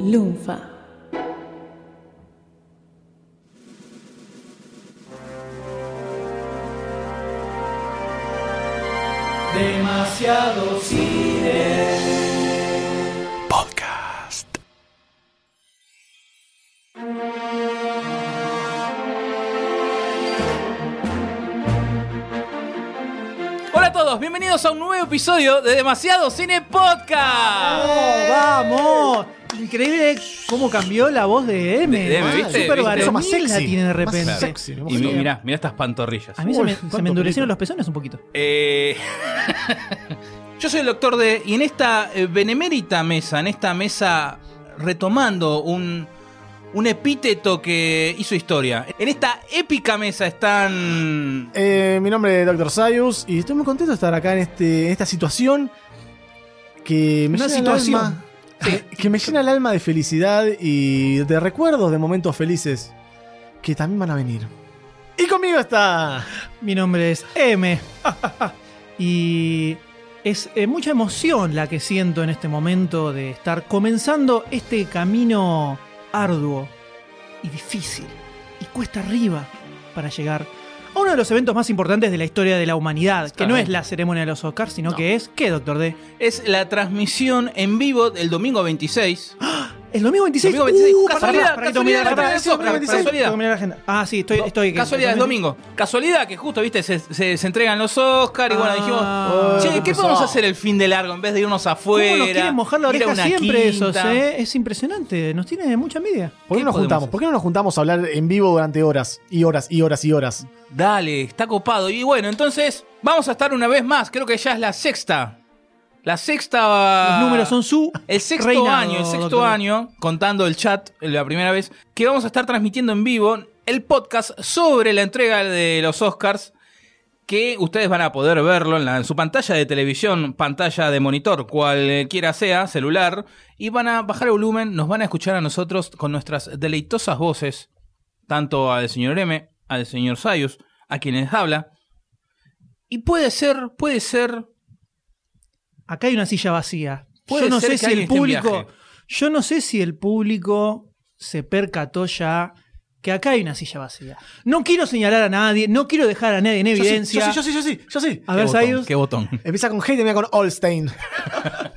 Lunfa. Demasiado cine. Podcast. Hola a todos, bienvenidos a un nuevo episodio de Demasiado Cine Podcast. ¡Oh, ¡Vamos! Increíble cómo cambió la voz de M. De- de M, ¿viste? Súper ¿Viste? varonil Más sexy. la tiene de Más repente. sexy, Y mira, mira estas pantorrillas. A mí se Uy, me, se cuánto me endurecieron pelito. los pezones un poquito. Eh, Yo soy el doctor D y en esta eh, benemérita mesa, en esta mesa retomando un, un epíteto que hizo historia, en esta épica mesa están... Eh, mi nombre es Dr. Sayus y estoy muy contento de estar acá en, este, en esta situación que me Una llena situación. Que me llena el alma de felicidad y de recuerdos de momentos felices que también van a venir. Y conmigo está. Mi nombre es M. y es eh, mucha emoción la que siento en este momento de estar comenzando este camino arduo y difícil y cuesta arriba para llegar a uno de los eventos más importantes de la historia de la humanidad, que no es la ceremonia de los Oscars, sino No. que es, ¿qué, Doctor D? Es la transmisión en vivo del domingo 26. El domingo 26. Domingo 26, Uh, casualidad, casualidad, que mirar la agenda. Ah, sí, estoy. estoy Casualidad, es domingo. Casualidad que justo, viste, se, se- se entregan los Oscars y bueno, Ah. dijimos, che, qué ¿qué pesado. podemos hacer el fin de largo en vez de irnos afuera? ¿Cómo nos quieren mojar la oreja una siempre esos, eh? Es impresionante. Nos tiene mucha envidia. ¿Por qué ¿Qué no nos juntamos? hacer? ¿Por qué no nos juntamos a hablar en vivo durante horas y horas y horas y horas? Dale, está copado. Y bueno, entonces vamos a estar una vez más. Creo que ya es la sexta. La sexta. Los números son su. El sexto reinado, año, el sexto doctor. año, contando el chat la primera vez, que vamos a estar transmitiendo en vivo el podcast sobre la entrega de los Oscars, que ustedes van a poder verlo en, la- en su pantalla de televisión, pantalla de monitor, cualquiera sea, celular, y van a bajar el volumen, nos van a escuchar a nosotros con nuestras deleitosas voces, tanto al señor M, al señor Sayus, a quienes habla. Y puede ser, puede ser Acá hay una silla vacía. Puede yo no sé si el público. Yo no sé si el público se percató ya que acá hay una silla vacía. No quiero señalar a nadie, no quiero dejar a nadie en Yo sí, evidencia. yo sí, yo sí, yo sí, yo sí. A ver, ¿Qué botón? Sayus. ¿Qué botón? Empieza con hate y termina con Allstein.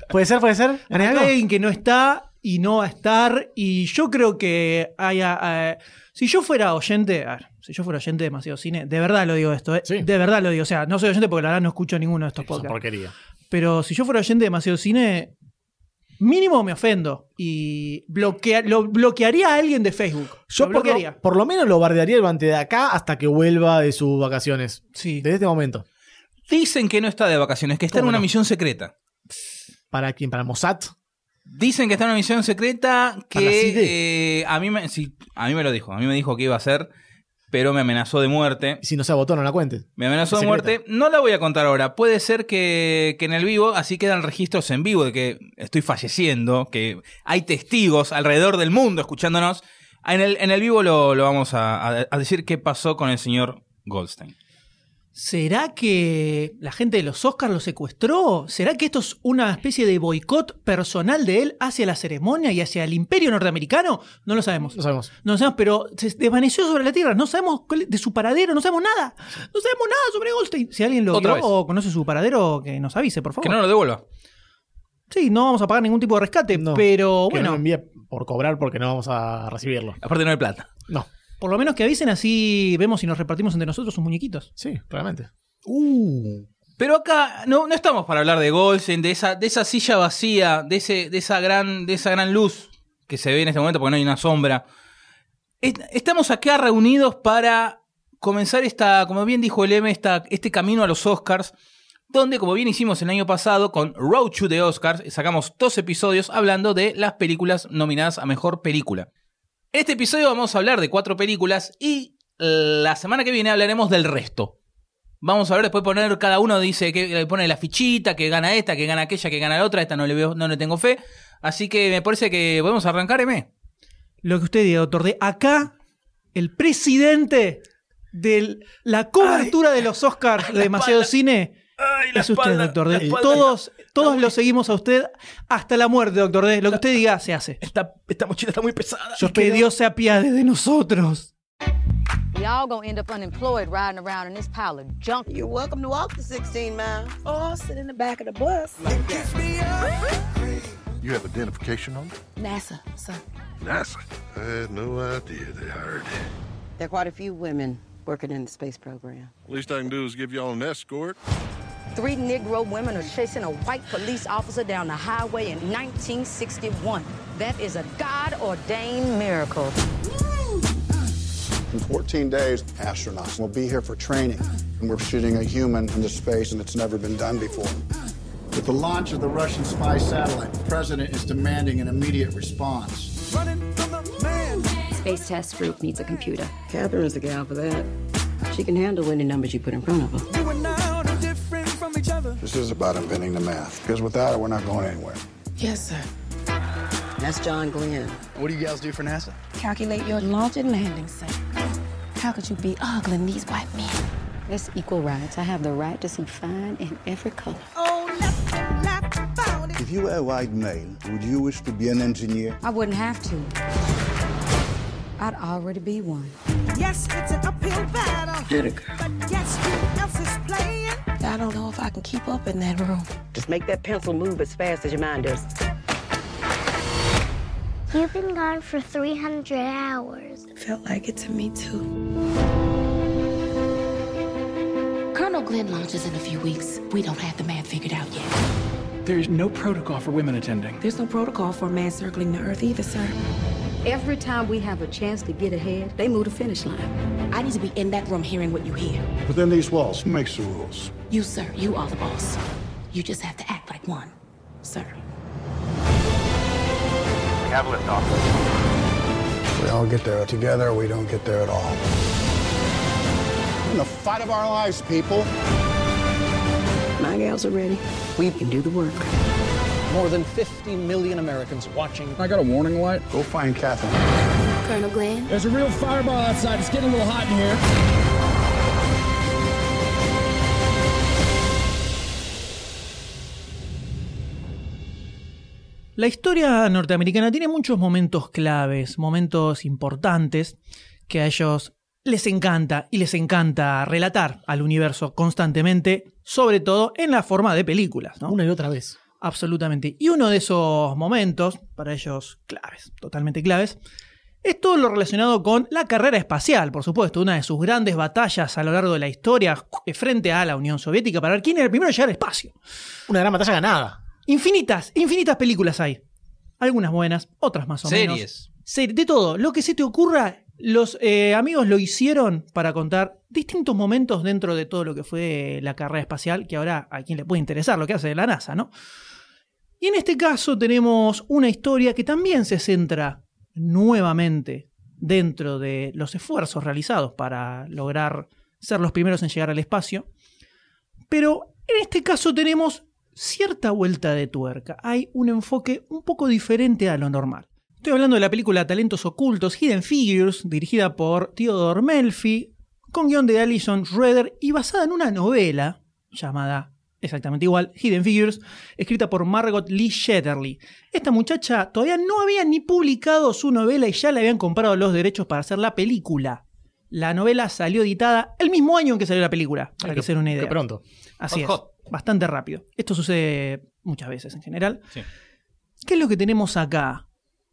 ¿Puede ser? ¿Puede ser? Hay alguien que no está y no va a estar. Y yo creo que haya. eh, si yo fuera oyente. a ver, si yo fuera oyente de demasiado cine, de verdad lo digo esto, eh, Sí. De verdad lo digo. O sea, no soy oyente porque la verdad no escucho ninguno de estos Es podcasts. porquería. Pero si yo fuera oyente de demasiado cine, mínimo me ofendo. Y bloquea- lo bloquearía a alguien de Facebook. Yo lo por lo, bloquearía. por lo menos lo bardearía durante de acá hasta que vuelva de sus vacaciones. Sí. Desde este momento. Dicen que no está de vacaciones, que está en ¿Cómo una no? misión secreta. ¿Para quién? ¿Para Mossad? Dicen que está en una misión secreta que eh, a mí me sí, a mí me lo dijo, a mí me dijo que iba a ser, pero me amenazó de muerte. Si no se votó, no la cuentes. Me amenazó de muerte. No la voy a contar ahora. Puede ser que, que en el vivo, así quedan registros en vivo de que estoy falleciendo, que hay testigos alrededor del mundo escuchándonos. En el, en el vivo lo, lo vamos a, a- a decir qué pasó con el señor Goldstein. ¿Será que la gente de los Oscars lo secuestró? ¿Será que esto es una especie de boicot personal de él hacia la ceremonia y hacia el imperio norteamericano? No lo sabemos. No sabemos. No lo sabemos, pero se desvaneció sobre la tierra. No sabemos cuál- de su paradero, no sabemos nada. No sabemos nada sobre Goldstein. Si alguien lo vio o conoce su paradero, que nos avise, por favor. Que no lo devuelva. Sí, no vamos a pagar ningún tipo de rescate, No, pero Que no bueno, lo envíe por cobrar porque no vamos a recibirlo. Aparte no hay plata. No. Por lo menos que avisen así vemos si nos repartimos entre nosotros sus muñequitos. Sí, claramente. Pero acá no, no estamos para hablar de Goldstein, de esa, de esa silla vacía, de, ese, de, esa gran, de esa gran luz que se ve en este momento porque no hay una sombra. Est- Estamos acá reunidos para comenzar esta, como bien dijo el M, esta, este camino a los Oscars, donde, como bien hicimos el año pasado con Road to the Oscars, sacamos dos episodios hablando de las películas nominadas a Mejor Película. En este episodio vamos a hablar de cuatro películas y la semana que viene hablaremos del resto. Vamos a ver, después poner, cada uno dice que pone la fichita, que gana esta, que gana aquella, que gana la otra, esta no le veo, no le tengo fe. Así que me parece que podemos arrancar, M. Lo que usted diga, doctor D. Acá, el presidente de la cobertura de los Oscars de demasiado cine Ay, es usted, espalda, doctor D. Todos, Todos lo seguimos a usted hasta la muerte, doctor D. Lo que usted diga se hace. Esta, esta mochila está muy pesada. Yo que Dios se apiade de nosotros. We all gonna end up unemployed riding around in this pile of junk. You're welcome to walk the 16 miles or sit in the back of the bus. You have identification on? NASA, sir. NASA. I had no idea they hired. There are quite a few women working in the space program. Least I can do is give y'all an escort. Three Negro women are chasing a white police officer down the highway in 1961. That is a God ordained miracle. In 14 days, astronauts will be here for training, and we're shooting a human into space, and it's never been done before. With the launch of the Russian spy satellite, the president is demanding an immediate response. Space Test Group needs a computer. Catherine's the gal for that. She can handle any numbers you put in front of her. This is about inventing the math, because without it, we're not going anywhere. Yes, sir. That's John Glenn. What do you guys do for NASA? Calculate your launch and landing site. How could you be ogling these white men? It's equal rights. I have the right to see fine in every color. Oh, if you were a white male, would you wish to be an engineer? I wouldn't have to. I'd already be one. Yes, it's an uphill battle. Get it, girl. But guess who else is playing? I don't know if I can keep up in that room. Just make that pencil move as fast as your mind does. You've been gone for 300 hours. Felt like it to me too. Colonel Glenn launches in a few weeks. We don't have the math figured out yet. There's no protocol for women attending. There's no protocol for a man circling the earth either, sir. Every time we have a chance to get ahead, they move the finish line. I need to be in that room hearing what you hear. Within these walls, who makes the rules? You, sir, you are the boss. You just have to act like one, sir. We Catalyst off. We all get there together, or we don't get there at all. In the fight of our lives, people. My gals are ready. We can do the work. More than 50 million Americans watching. I got a warning light. Go find Catherine. Colonel Glenn? There's a real fireball outside. It's getting a little hot in here. La historia norteamericana tiene muchos momentos claves, momentos importantes que a ellos les encanta y les encanta relatar al universo constantemente, sobre todo en la forma de películas. ¿no? Una y otra vez. Absolutamente. Y uno de esos momentos, para ellos claves, totalmente claves, es todo lo relacionado con la carrera espacial, por supuesto, una de sus grandes batallas a lo largo de la historia frente a la Unión Soviética para ver quién era el primero en llegar al espacio. Una gran batalla ganada. Infinitas, infinitas películas hay. Algunas buenas, otras más o menos. Series. Series. De todo. Lo que se te ocurra, los eh, amigos lo hicieron para contar distintos momentos dentro de todo lo que fue la carrera espacial, que ahora a quien le puede interesar lo que hace la NASA, ¿no? Y en este caso tenemos una historia que también se centra nuevamente dentro de los esfuerzos realizados para lograr ser los primeros en llegar al espacio. Pero en este caso tenemos cierta vuelta de tuerca. Hay un enfoque un poco diferente a lo normal. Estoy hablando de la película Talentos Ocultos, Hidden Figures, dirigida por Theodore Melfi, con guion de Alison Schroeder y basada en una novela llamada exactamente igual, Hidden Figures, escrita por Margot Lee Shetterly. Esta muchacha todavía no había ni publicado su novela y ya le habían comprado los derechos para hacer la película. La novela salió editada el mismo año en que salió la película, para Ay, que, que- se den una idea. que pronto. Así Hot, es, hot. bastante rápido. Esto sucede muchas veces en general. Sí. ¿Qué es lo que tenemos acá?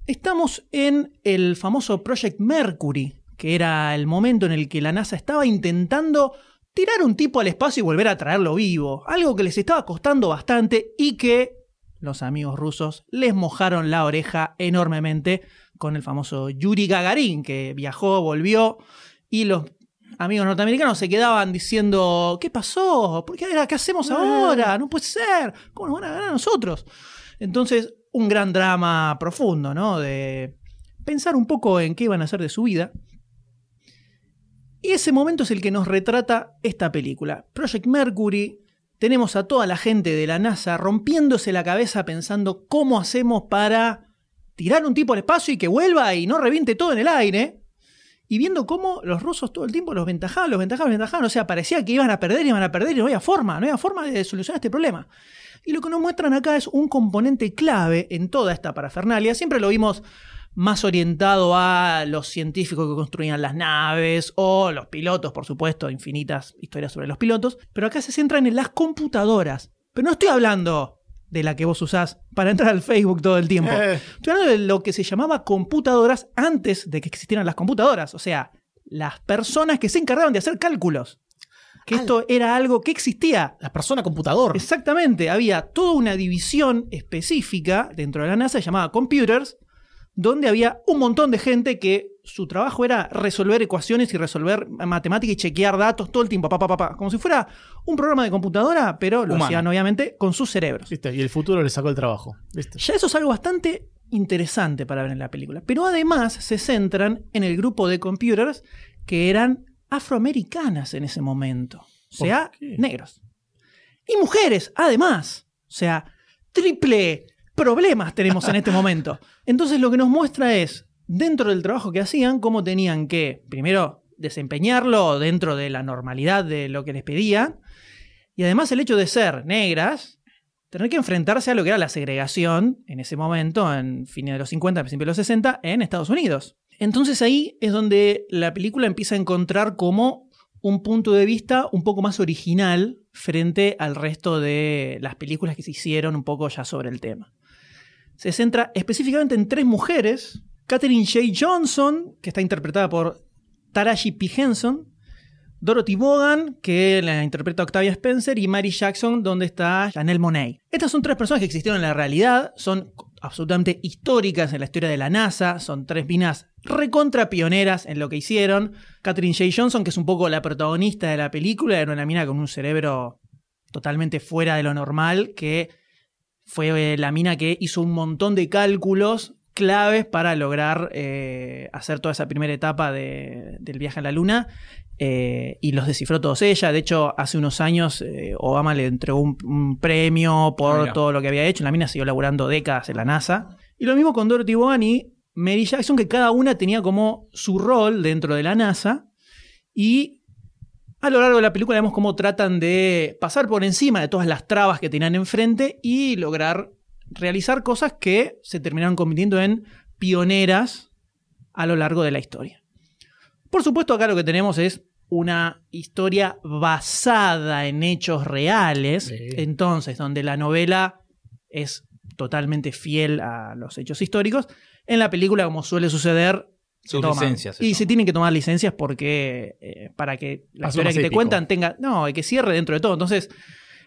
Estamos en el famoso Project Mercury, que era el momento en el que la NASA estaba intentando tirar un tipo al espacio y volver a traerlo vivo. Algo que les estaba costando bastante y que los amigos rusos les mojaron la oreja enormemente con el famoso Yuri Gagarin, que viajó, volvió y los amigos norteamericanos se quedaban diciendo, ¿qué pasó? ¿Por qué, ¿Qué hacemos ahora? No puede ser. ¿Cómo nos van a ganar a nosotros? Entonces, un gran drama profundo, ¿no? De pensar un poco en qué iban a hacer de su vida. Y ese momento es el que nos retrata esta película. Project Mercury, tenemos a toda la gente de la NASA rompiéndose la cabeza pensando cómo hacemos para tirar un tipo al espacio y que vuelva y no reviente todo en el aire. y viendo cómo los rusos todo el tiempo los ventajaban, los ventajaban, los ventajaban. O sea, parecía que iban a perder, iban a perder y no había forma, no había forma de solucionar este problema. Y lo que nos muestran acá es un componente clave en toda esta parafernalia. Siempre lo vimos más orientado a los científicos que construían las naves o los pilotos, por supuesto, infinitas historias sobre los pilotos, pero acá se centran en las computadoras. Pero no estoy hablando de la que vos usás para entrar al Facebook todo el tiempo. Eh. Estoy hablando de lo que se llamaba computadoras antes de que existieran las computadoras, o sea, las personas que se encargaban de hacer cálculos. Que esto era algo que existía. La persona computador. Exactamente, había toda una división específica dentro de la NASA llamada Computers, donde había un montón de gente que su trabajo era resolver ecuaciones y resolver matemática y chequear datos todo el tiempo, pa, pa, pa, pa, como si fuera un programa de computadora, pero lo Humano. hacían obviamente con sus cerebros. ¿Viste? Y el futuro le sacó el trabajo. ¿Viste? Ya eso es algo bastante interesante para ver en la película. Pero además se centran en el grupo de computers que eran afroamericanas en ese momento. O sea, negros. Y mujeres, además. O sea, triple problemas tenemos en este momento. Entonces lo que nos muestra es, dentro del trabajo que hacían, cómo tenían que, primero, desempeñarlo dentro de la normalidad de lo que les pedían. Y además el hecho de ser negras, tener que enfrentarse a lo que era la segregación en ese momento, en fines de los 50, principios de los 60, en Estados Unidos. Entonces ahí es donde la película empieza a encontrar como un punto de vista un poco más original frente al resto de las películas que se hicieron un poco ya sobre el tema. Se centra específicamente en tres mujeres, Catherine J. Johnson, que está interpretada por Taraji P. Henson, Dorothy Vaughan, que la interpreta Octavia Spencer, y Mary Jackson, donde está Janelle Monáe. Estas son tres personas que existieron en la realidad, son absolutamente históricas en la historia de la NASA, son tres minas recontra pioneras en lo que hicieron. Catherine J. Johnson, que es un poco la protagonista de la película, era una mina con un cerebro totalmente fuera de lo normal, que fue eh, la mina que hizo un montón de cálculos claves para lograr eh, hacer toda esa primera etapa de- del viaje a la Luna. eh, y los descifró todos ella. De hecho, hace unos años eh, Obama le entregó un, un premio por Mira. todo lo que había hecho. La mina siguió laburando décadas en la NASA. Y lo mismo con Dorothy Vaughan y Mary Jackson, que cada una tenía como su rol dentro de la NASA. Y a lo largo de la película vemos cómo tratan de pasar por encima de todas las trabas que tenían enfrente y lograr realizar cosas que se terminaron convirtiendo en pioneras a lo largo de la historia. Por supuesto, acá lo que tenemos es una historia basada en hechos reales, entonces donde la novela es totalmente fiel a los hechos históricos. En la película, como suele suceder, Sus toman- licencias, Y se tienen que tomar licencias porque eh, para que la Más o historia que te cuentan tenga. No, y que cierre dentro de todo. Entonces,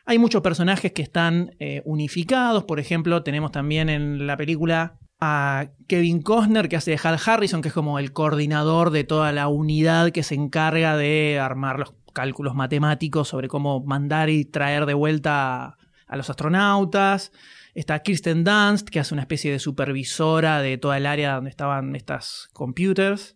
hay muchos personajes que están eh, unificados. Por ejemplo, tenemos también en la película a Kevin Costner, que hace de Hal Harrison, que es como el coordinador de toda la unidad que se encarga de armar los cálculos matemáticos sobre cómo mandar y traer de vuelta a, a los astronautas. Está Kirsten Dunst, que hace una especie de supervisora de toda el área donde estaban estas computers.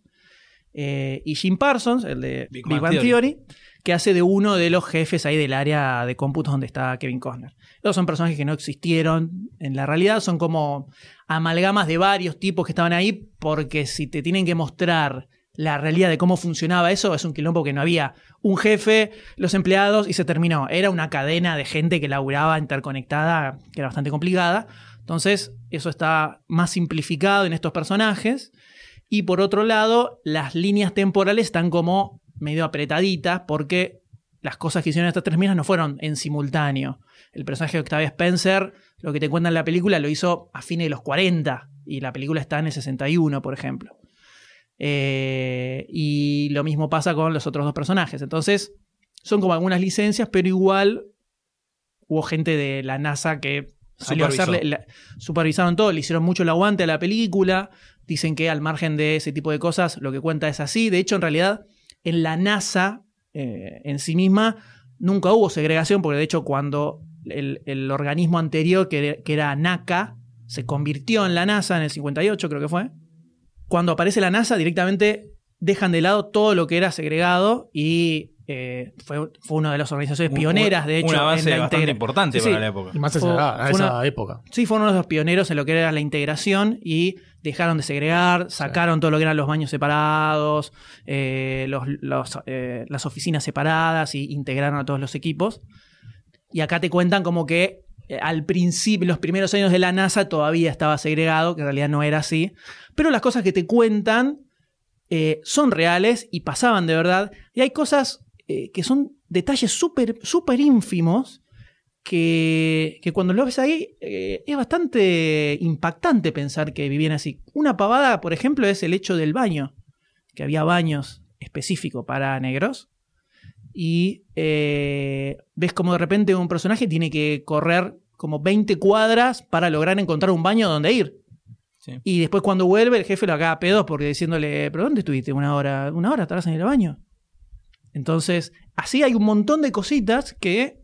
Eh, y Jim Parsons, el de Big, Bang Bang, Theory. Theory. que hace de uno de los jefes ahí del área de cómputos donde está Kevin Costner. Esos son personajes que no existieron en la realidad, son como amalgamas de varios tipos que estaban ahí, porque si te tienen que mostrar la realidad de cómo funcionaba eso, es un quilombo que no había un jefe, los empleados y se terminó. Era una cadena de gente que laburaba interconectada, que era bastante complicada. Entonces, eso está más simplificado en estos personajes. Y por otro lado, las líneas temporales están como medio apretaditas porque las cosas que hicieron estas tres minas no fueron en simultáneo. El personaje de Octavia Spencer, lo que te cuenta en la película, lo hizo a fines de los 40 y la película está en el 61, por ejemplo. Eh, y lo mismo pasa con los otros dos personajes. Entonces, son como algunas licencias, pero igual hubo gente de la NASA que salió a hacerle, la- supervisaron todo, le hicieron mucho el aguante a la película. Dicen que al margen de ese tipo de cosas, lo que cuenta es así. De hecho, en realidad, en la NASA eh, en sí misma nunca hubo segregación, porque de hecho, cuando el, el organismo anterior, que, que era NACA, se convirtió en la NASA en el 58, creo que fue. Cuando aparece la NASA, directamente dejan de lado todo lo que era segregado y eh, fue, fue una de las organizaciones pioneras, de hecho. un avance en la bastante integra- importante Sí, para sí. la época. Y más Fue- esa, a fue esa una- época. Sí, fueron uno de los pioneros en lo que era la integración y dejaron de segregar, sacaron todo lo que eran los baños separados, eh, los- los, eh, las oficinas separadas y integraron a todos los equipos. Y acá te cuentan como que al principio, los primeros años de la NASA todavía estaba segregado, que en realidad no era así. Pero las cosas que te cuentan eh, son reales y pasaban de verdad. Y hay cosas eh, que son detalles súper, súper ínfimos que, que cuando lo ves ahí eh, es bastante impactante pensar que vivían así. Una pavada, por ejemplo, es el hecho del baño, que había baños específicos para negros. Y eh, ves como de repente un personaje tiene que correr como 20 cuadras para lograr encontrar un baño donde ir. Sí. Y después cuando vuelve el jefe lo acaba a pedos porque diciéndole, ¿pero dónde estuviste una hora? ¿Una hora estarás en el baño? Entonces, así hay un montón de cositas que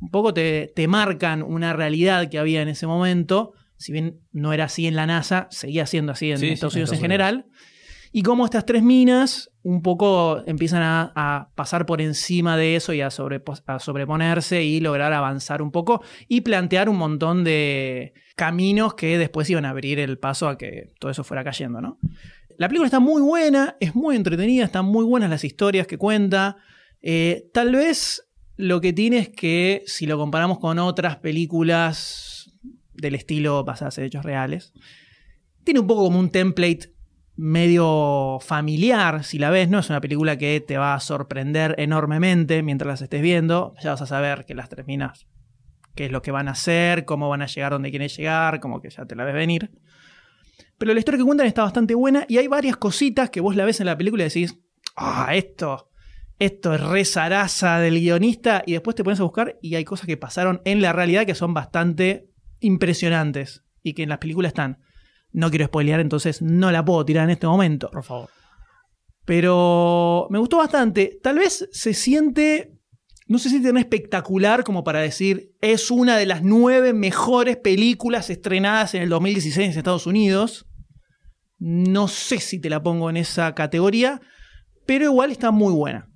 un poco te, te marcan una realidad que había en ese momento. Si bien no era así en la NASA, seguía siendo así en Sí, Estados Unidos en general. Y cómo estas tres minas un poco empiezan a, pasar por encima de eso y a sobreponerse y lograr avanzar un poco y plantear un montón de caminos que después iban a abrir el paso a que todo eso fuera cayendo, ¿no? La película está muy buena, es muy entretenida, están muy buenas las historias que cuenta. Eh, tal vez lo que tiene es que si lo comparamos con otras películas del estilo basadas en hechos reales, tiene un poco como un template medio familiar, si la ves, no es una película que te va a sorprender enormemente mientras las estés viendo, ya vas a saber que las terminas, qué es lo que van a hacer, cómo van a llegar donde quieren llegar, como que ya te la ves venir. Pero la historia que cuentan está bastante buena y hay varias cositas que vos la ves en la película y decís, ah, esto, esto es re zaraza del guionista y después te pones a buscar y hay cosas que pasaron en la realidad que son bastante impresionantes y que en las películas están. No quiero spoilear, entonces no la puedo tirar en este momento. Por favor. Pero me gustó bastante. Tal vez se siente, no se siente tan espectacular como para decir, es una de las nueve mejores películas estrenadas en el 2016 en Estados Unidos. No sé si te la pongo en esa categoría, pero igual está muy buena.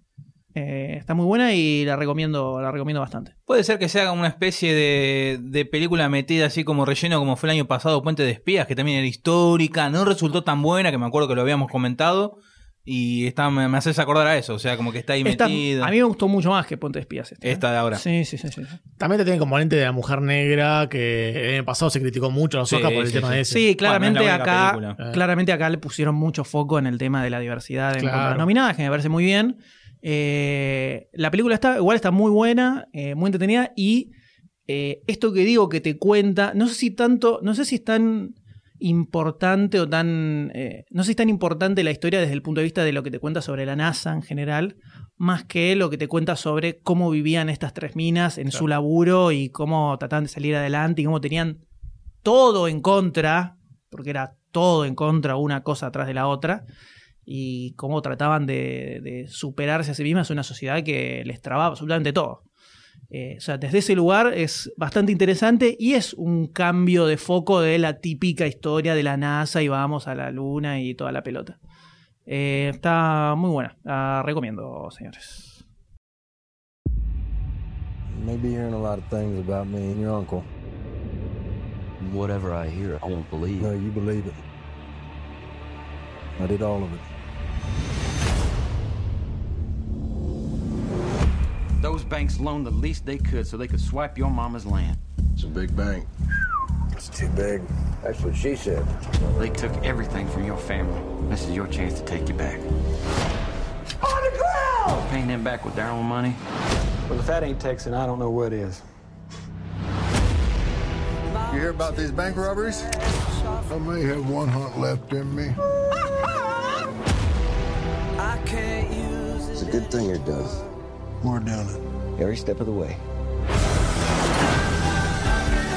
Eh, está muy buena y la recomiendo, la recomiendo bastante. Puede ser que se haga una especie de, de película metida así como relleno como fue el año pasado Puente de Espías, que también era histórica, no resultó tan buena, que me acuerdo que lo habíamos comentado, y está, me, me haces acordar a eso, o sea, como que está ahí Esta- metida. a mí me gustó mucho más que Ponte de Espías. Esta, ¿eh? Esta de ahora. Sí, sí, sí, sí. También te tiene el componente de la mujer negra que el año pasado se criticó mucho a los Sí, Oscars por el sí, tema sí. de ese. Sí, claramente Bueno, acá. Eh. claramente acá le pusieron mucho foco en el tema de la diversidad en Claro. cuanto a las nominadas, que me parece muy bien. Eh, la película está, igual está muy buena, eh, muy entretenida, y eh, esto que digo que te cuenta, no sé si tanto, no sé si es tan importante o tan, no sé si es tan importante la historia desde el punto de vista de lo que te cuenta sobre la NASA en general, más que lo que te cuenta sobre cómo vivían estas tres minas en su laburo y cómo trataban de salir adelante y cómo tenían todo en contra, porque era todo en contra, una cosa atrás de la otra, y cómo trataban de, de superarse a sí mismas en una sociedad que les trababa absolutamente todo. Eh, o sea, desde ese lugar es bastante interesante y es un cambio de foco de la típica historia de la NASA y vamos a la luna y toda la pelota. Eh, está muy buena, la recomiendo, señores. May be hearing a lot of things about me and your uncle. Whatever I hear, I won't believe. No, you believe it. I did all of it. Those banks loaned the least they could so they could swipe your mama's land. It's a big bank. It's too big. That's what she said. They took everything from your family. This is your chance to take it back. On the ground! Paying them back with their own money. Well, if that ain't Texan, I don't know what is. You hear about these bank robberies? I may have one hunt left in me. It's a good thing you're done. We're doing it. Every step of the way.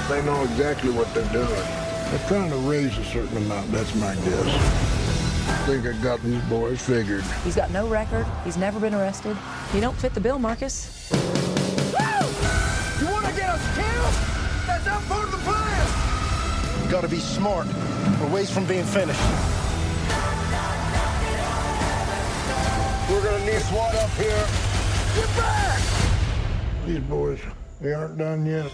They know exactly what they're doing. They're trying to raise a certain amount, that's my guess. I think I got these boys figured. He's got no record. He's never been arrested. You don't fit the bill, Marcus. You want to get us killed? That's not part of the plan. Gotta be smart. We're ways from being finished. We're gonna need SWAT up here. Get back! These boys, they aren't done yet.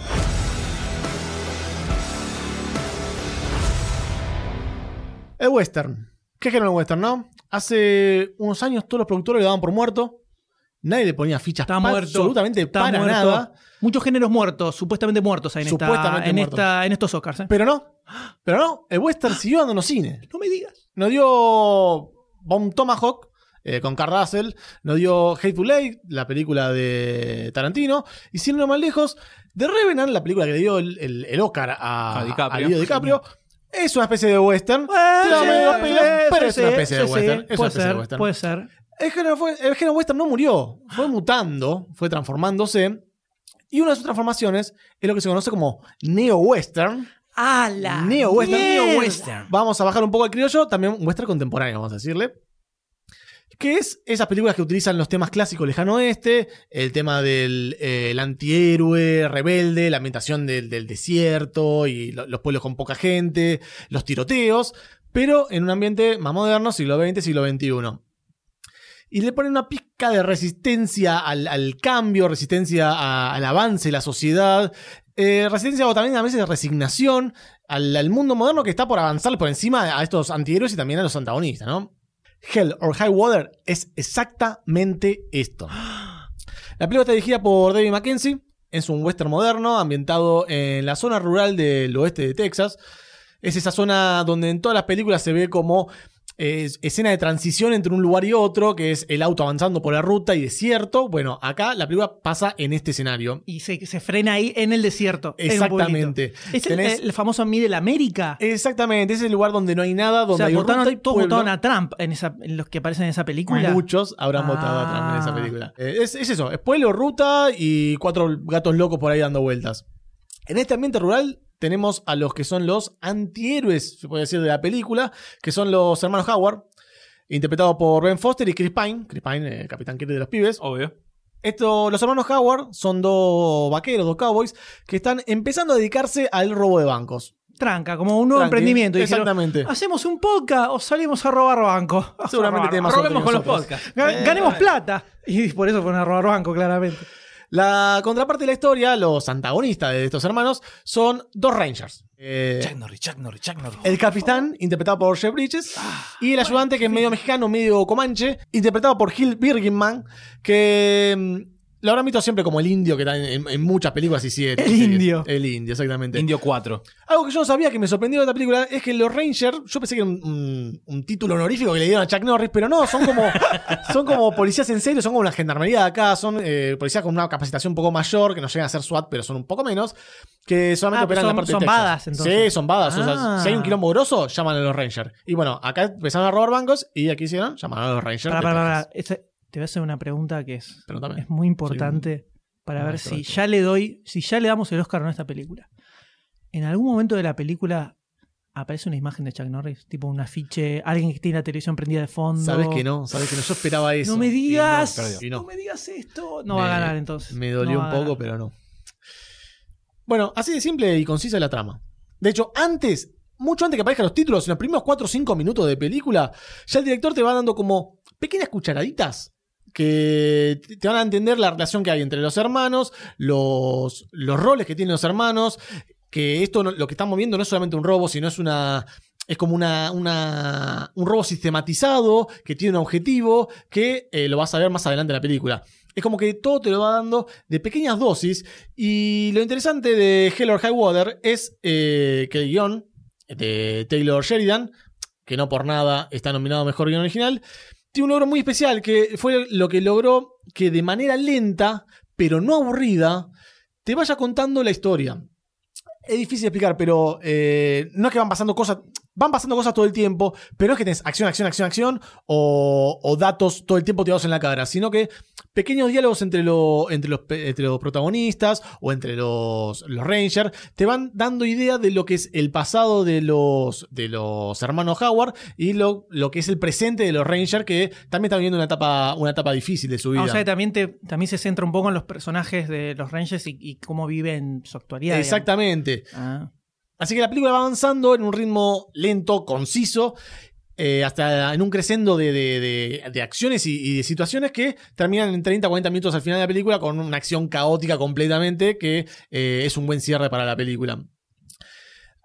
El western. ¿Qué género el western, no? Hace unos años todos los productores le daban por muerto. Nadie le ponía fichas Está muerto. absolutamente Está para muerto. nada. Muchos géneros muertos, supuestamente muertos hay en, esta- Supuestamente en, muertos. esta- en estos Oscars. ¿eh? Pero no. Pero no. El western siguió dándonos cine. No me digas. Nos dio Bomb Tomahawk eh, con Cardassel. Nos dio Hateful Eight, la película de Tarantino. Y sin ir más lejos, The Revenant, la película que le dio el, el- el Oscar a, A DiCaprio. a Leo DiCaprio. Es una especie de western. Pero es una especie de western. Es una Puede especie de ser, western. puede ser. El género, fue- el género western no murió, fue mutando, fue transformándose. Y una de sus transformaciones es lo que se conoce como neo-western. ¡Hala! Neo-western. Neo-western. Vamos a bajar un poco al criollo, también un western contemporáneo, vamos a decirle. Que es esas películas que utilizan los temas clásicos lejano oeste, el tema del eh, antihéroe, rebelde, la ambientación del, desierto y lo- los pueblos con poca gente, los tiroteos, pero en un ambiente más moderno, siglo XX, siglo XXI y le ponen una pizca de resistencia al, cambio, resistencia al avance de la sociedad, eh, resistencia o también a veces resignación al, al mundo moderno que está por avanzar por encima a estos antihéroes y también a los antagonistas, ¿no? Hell or High Water es exactamente esto. La película está dirigida por David Mackenzie, es un western moderno ambientado en la zona rural del oeste de Texas. Es esa zona donde en todas las películas se ve como eh, escena de transición entre un lugar y otro, que es el auto avanzando por la ruta y desierto. Bueno, acá la película pasa en este escenario. Y se, se frena ahí en el desierto. en. Exactamente. Es el, Tenés- el famoso Middle América. Exactamente, ese es el lugar donde no hay nada, donde O sea, hay votaron- y todos votaron a Trump en, esa, en los que aparecen en esa película. Muchos habrán votado a Trump en esa Ah. película. Eh, es, es eso, es pueblo, ruta y cuatro gatos locos por ahí dando vueltas. En este ambiente rural tenemos a los que son los antihéroes, se puede decir, de la película, que son los hermanos Howard, interpretados por Ben Foster y Chris Pine. Chris Pine, eh, Capitán Kirk de los pibes. Obvio. Esto, los hermanos Howard son dos vaqueros, dos cowboys, que están empezando a dedicarse al robo de bancos. Tranca, como un nuevo Tranqui, emprendimiento. Dijeron, exactamente. Hacemos un podcast o salimos a robar bancos. Seguramente suerte Robemos que con los podcasts. Ga- Ganemos plata. Y por eso fueron a robar banco, claramente. La contraparte de la historia, los antagonistas de estos hermanos, son dos Rangers. Eh, Chuck Norris, Chuck Norris, Chuck Norris. el capitán, interpretado por Jeff Bridges, y el ayudante, que es medio mexicano, medio comanche, interpretado por Gil Birginman, que mm, lo habrán visto siempre como el indio que está en, en- en muchas películas y siete. El indio. El indio, exactamente. Indio 4. Algo que yo no sabía que me sorprendió de esta película es que los Rangers, yo pensé que era un, un- un título honorífico que le dieron a Chuck Norris, pero no, son como, son como policías en serio, son como la gendarmería de acá, son eh, policías con una capacitación un poco mayor, que no llegan a ser SWAT, pero son un poco menos, que solamente Ah, operan en la parte son de Texas. badass, entonces. Sí, son badass. O Ah. sea, si hay un quilombo grosso, llaman a los Rangers. Y bueno, acá empezaron a robar bancos y aquí hicieron, llamaron a los Rangers. Este- te voy a hacer una pregunta que es, es muy importante para ver maestro si esto. ya le doy, si ya le damos el Oscar a esta película. En algún momento de la película aparece una imagen de Chuck Norris, tipo un afiche, alguien que tiene la televisión prendida de fondo. Sabes que no, sabes que no. Yo esperaba eso. No me digas, no, y no, no. me digas esto. No va a ganar entonces. Me dolió un poco, pero no. Bueno, así de simple y concisa la trama. De hecho, antes, mucho antes que aparezcan los títulos, en los primeros 4 o 5 minutos de película, ya el director te va dando como pequeñas cucharaditas que te van a entender la relación que hay entre los hermanos, los, los roles que tienen los hermanos, que esto lo que estamos viendo no es solamente un robo, sino es una... Es como una, una- un robo sistematizado que tiene un objetivo que eh, lo vas a ver más adelante en la película. Es como que todo te lo va dando de pequeñas dosis. Y lo interesante de Hell or High Water es eh, que el guion de Taylor Sheridan, que no por nada está nominado a Mejor Guión Original, tiene un logro muy especial que fue lo que logró que de manera lenta, pero no aburrida, te vaya contando la historia. Es difícil de explicar, pero eh, no es que van pasando cosas. Van pasando cosas todo el tiempo, pero no es que tenés acción, acción, acción, acción o, o datos todo el tiempo tirados en la cara, sino que pequeños diálogos entre, lo- entre, los, entre los protagonistas o entre los, los Rangers te van dando idea de lo que es el pasado de los, de los hermanos Howard y lo, lo que es el presente de los Rangers, que también están viviendo una etapa, una etapa difícil de su vida. Ah, o sea que también, te, también se centra un poco en los personajes de los Rangers y, y cómo viven su actualidad. Exactamente. Ah. Así que la película va avanzando en un ritmo lento, conciso, eh, hasta en un crescendo de, de- de- acciones y, de situaciones que terminan en 30-40 minutos al final de la película con una acción caótica completamente que eh, es un buen cierre para la película.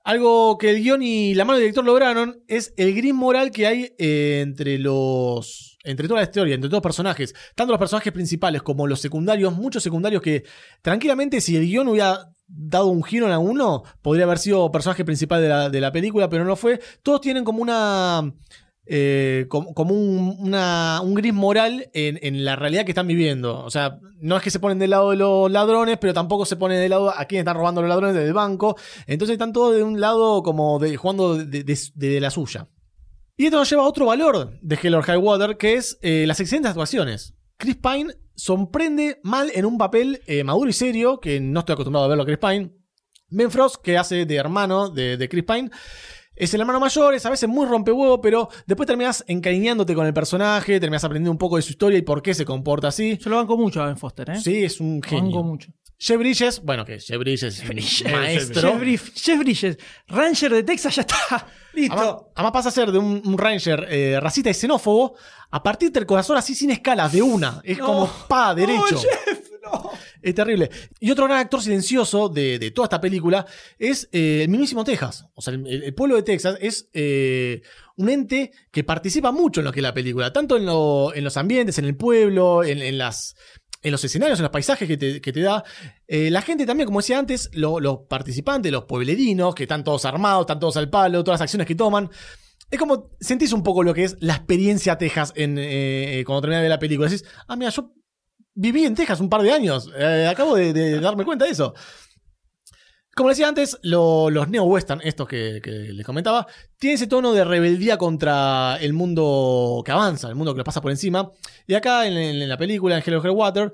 Algo que el guion y la mano del director lograron es el gris moral que hay eh, entre los. entre toda la historia, entre todos los personajes. Tanto los personajes principales como los secundarios, muchos secundarios que tranquilamente, si el guion hubiera dado un giro en alguno, podría haber sido personaje principal de la, de la película, pero no fue. Todos tienen como una. eh, como, como un, un gris moral en, en la realidad que están viviendo. O sea, no es que se ponen del lado de los ladrones, pero tampoco se ponen del lado a quienes están robando los ladrones del banco. Entonces están todos de un lado como de, jugando de, la suya. Y esto nos lleva a otro valor de Hell or que es eh, las excelentes actuaciones. Chris Pine sorprende mal en un papel eh, maduro y serio, que no estoy acostumbrado a verlo a Chris Pine. Ben que hace de hermano de, de Chris Pine, es el hermano mayor, es a veces muy rompehuevo, pero después terminas encariñándote con el personaje, terminas aprendiendo un poco de su historia y por qué se comporta así. Yo lo banco mucho a Ben Foster, ¿eh? Sí, es un Lo genio. banco mucho. Jeff Bridges, bueno, que Jeff Bridges es maestro. Jeff, Jeff Bridges, Ranger de Texas, ya está. Listo. Además, además pasa a ser de un, un ranger eh, racista y xenófobo a partir del corazón así sin escalas, de una. Es No. como pa, derecho. No, Jeff, no. Es terrible. Y otro gran actor silencioso de, de toda esta película es eh, el mismísimo Texas. O sea, el, pueblo de Texas es eh, un ente que participa mucho en lo que es la película. Tanto en, lo- en los ambientes, en el pueblo, en, las, en los escenarios, en los paisajes que te, que te da. Eh, la gente también, como decía antes, lo- los participantes, los pueblerinos, que están todos armados, están todos al palo, todas las acciones que toman. Es como sentís un poco lo que es la experiencia Texas en, cuando terminas de la película. Decís, ah, mira, yo viví en Texas un par de años. Eh, acabo de, darme cuenta de eso. Como decía antes, lo- los neo-western, estos que, les comentaba, tienen ese tono de rebeldía contra el mundo que avanza, el mundo que lo pasa por encima. Y acá en, la película, en Hello Water,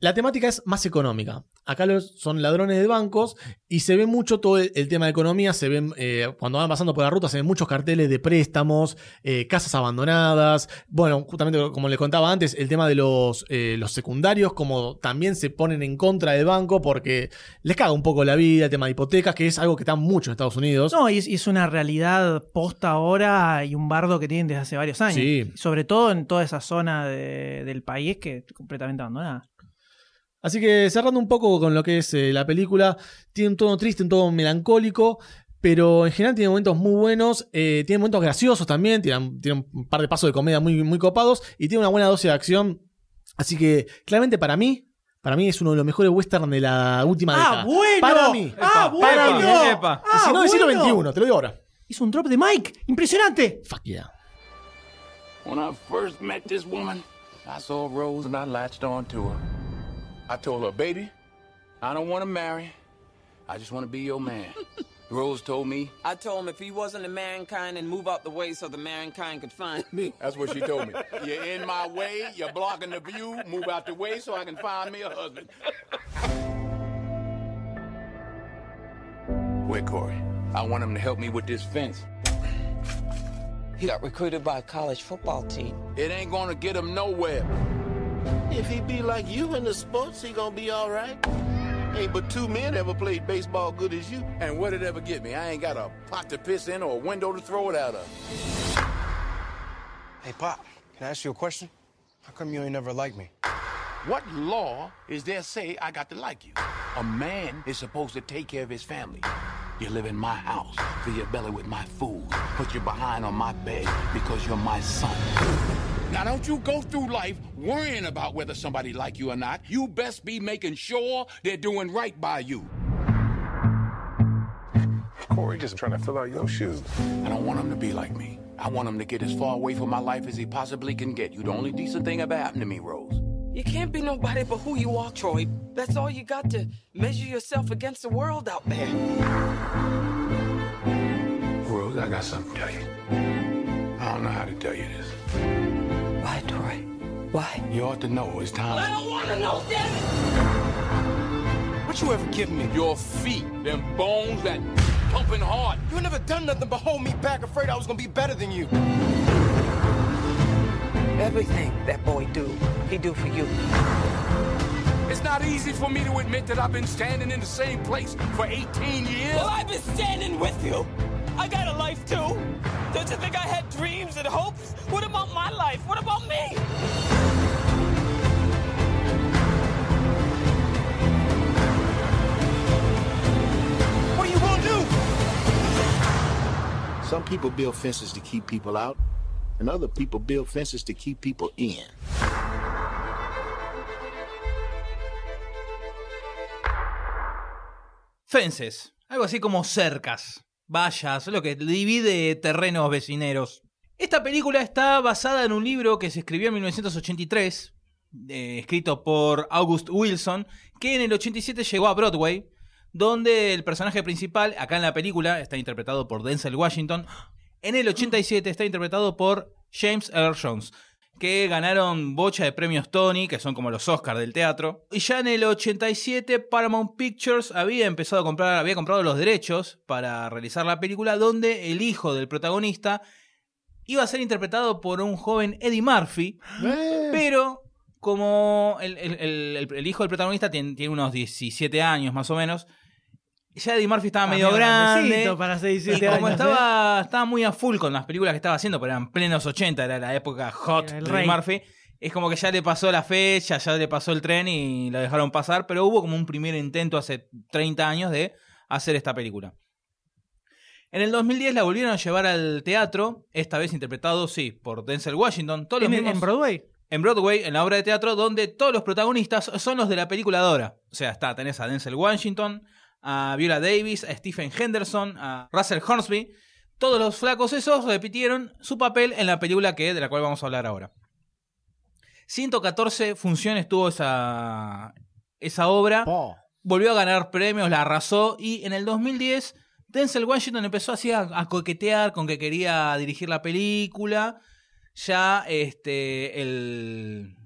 la temática es más económica. Acá los, son ladrones de bancos y se ve mucho todo el, el tema de economía. Se ven, eh, cuando van pasando por la ruta, se ven muchos carteles de préstamos, eh, casas abandonadas. Bueno, justamente como les contaba antes, el tema de los, eh, los secundarios, como también se ponen en contra del banco porque les caga un poco la vida, el tema de hipotecas, que es algo que está mucho en Estados Unidos. No, y es, y es una realidad posta ahora y un bardo que tienen desde hace varios años. Sí. Sobre todo en toda esa zona de- del país que es completamente abandonada. Así que cerrando un poco con lo que es eh, la película, tiene un tono triste, un tono melancólico, pero en general tiene momentos muy buenos, eh, tiene momentos graciosos también, tiene, tiene un par de pasos de comedia muy, muy copados y tiene una buena dosis de acción. Así que claramente para mí, para mí es uno de los mejores western de la última ¡Ah, década. bueno! Para mí. ¡Ah, Para mí. bueno! ¿eh? Epa. Y si ¡Ah, no, del siglo bueno! XXI, te lo digo ahora. Hizo un drop de Mike. ¡Impresionante! Fuck yeah. When I first met this woman, I saw Rose and I latched on to her. I told her, baby, I don't want to marry. I just want to be your man. Rose told me, I told him if he wasn't a mankind, and move out the way so the mankind could find me. that's what she told me. You're in my way, you're blocking the view, move out the way so I can find me a husband. Where Corey? I want him to help me with this fence. He got recruited by a college football team. It ain't gonna get him nowhere. If he be like you in the sports, he gonna be all right. Ain't but two men ever played baseball good as you. And what'd it ever get me? I ain't got a pot to piss in or a window to throw it out of. Hey, Pop, can I ask you a question? How come you ain't never liked me? What law is there say I got to like you? A man is supposed to take care of his family. You live in my house, fill your belly with my food, put you behind on my bed because you're my son. Now don't you go through life worrying about whether somebody like you or not. You best be making sure they're doing right by you. Corey just trying to fill out your shoes. I don't want him to be like me. I want him to get as far away from my life as he possibly can get. You the only decent thing ever happened to me, Rose. You can't be nobody but who you are, Troy. That's all you got to measure yourself against the world out there. Rose, I got something to tell you. I don't know how to tell you this. Why, Troy? Why? You ought to know it's time. I don't want to know, damn it! What you ever give me? Your feet, them bones, that pumping heart. You never done nothing but hold me back, afraid I was gonna be better than you. Everything that boy do, he do for you. It's not easy for me to admit that I've been standing in the same place for 18 years. Well, I've been standing with you. I got a life too. Don't you think I had dreams and hopes? What about my life? What about me? What are you gonna do? Some people build fences to keep people out, and other people build fences to keep people in. Fences, algo así como cercas, vallas, lo que divide terrenos vecineros. Esta película está basada en un libro que se escribió en 1983, eh, escrito por August Wilson, que en el 87 llegó a Broadway, donde el personaje principal, acá en la película, está interpretado por Denzel Washington, en el 87 está interpretado por James Earl Jones, que ganaron bocha de premios Tony, que son como los Oscars del teatro. Y ya en el 87 Paramount Pictures había empezado a comprar, había comprado los derechos para realizar la película, donde el hijo del protagonista iba a ser interpretado por un joven Eddie Murphy, pero como el, el- el- el hijo del protagonista tiene, tiene unos 17 años más o menos, ya Eddie Murphy estaba medio grande. grandecito para 6, y 17 como años, estaba, estaba muy a full con las películas que estaba haciendo, pero eran plenos 80, era la época hot de. Eddie Murphy. Es como que ya le pasó la fecha, ya le pasó el tren y lo dejaron pasar, pero hubo como un primer intento hace 30 años de hacer esta película. En el 2010 la volvieron a llevar al teatro, esta vez interpretado, sí, por Denzel Washington. Todos los ¿En, mismos- en Broadway? en Broadway, en la obra de teatro, donde todos los protagonistas son los de la película Dora. O sea, está, tenés a Denzel Washington, a Viola Davis, a Stephen Henderson, a Russell Hornsby. Todos los flacos esos repitieron su papel en la película que, de la cual vamos a hablar ahora. 114 funciones tuvo esa, esa obra. Volvió a ganar premios, la arrasó y en el 2010 Denzel Washington empezó así a, a coquetear con que quería dirigir la película. Ya este, el,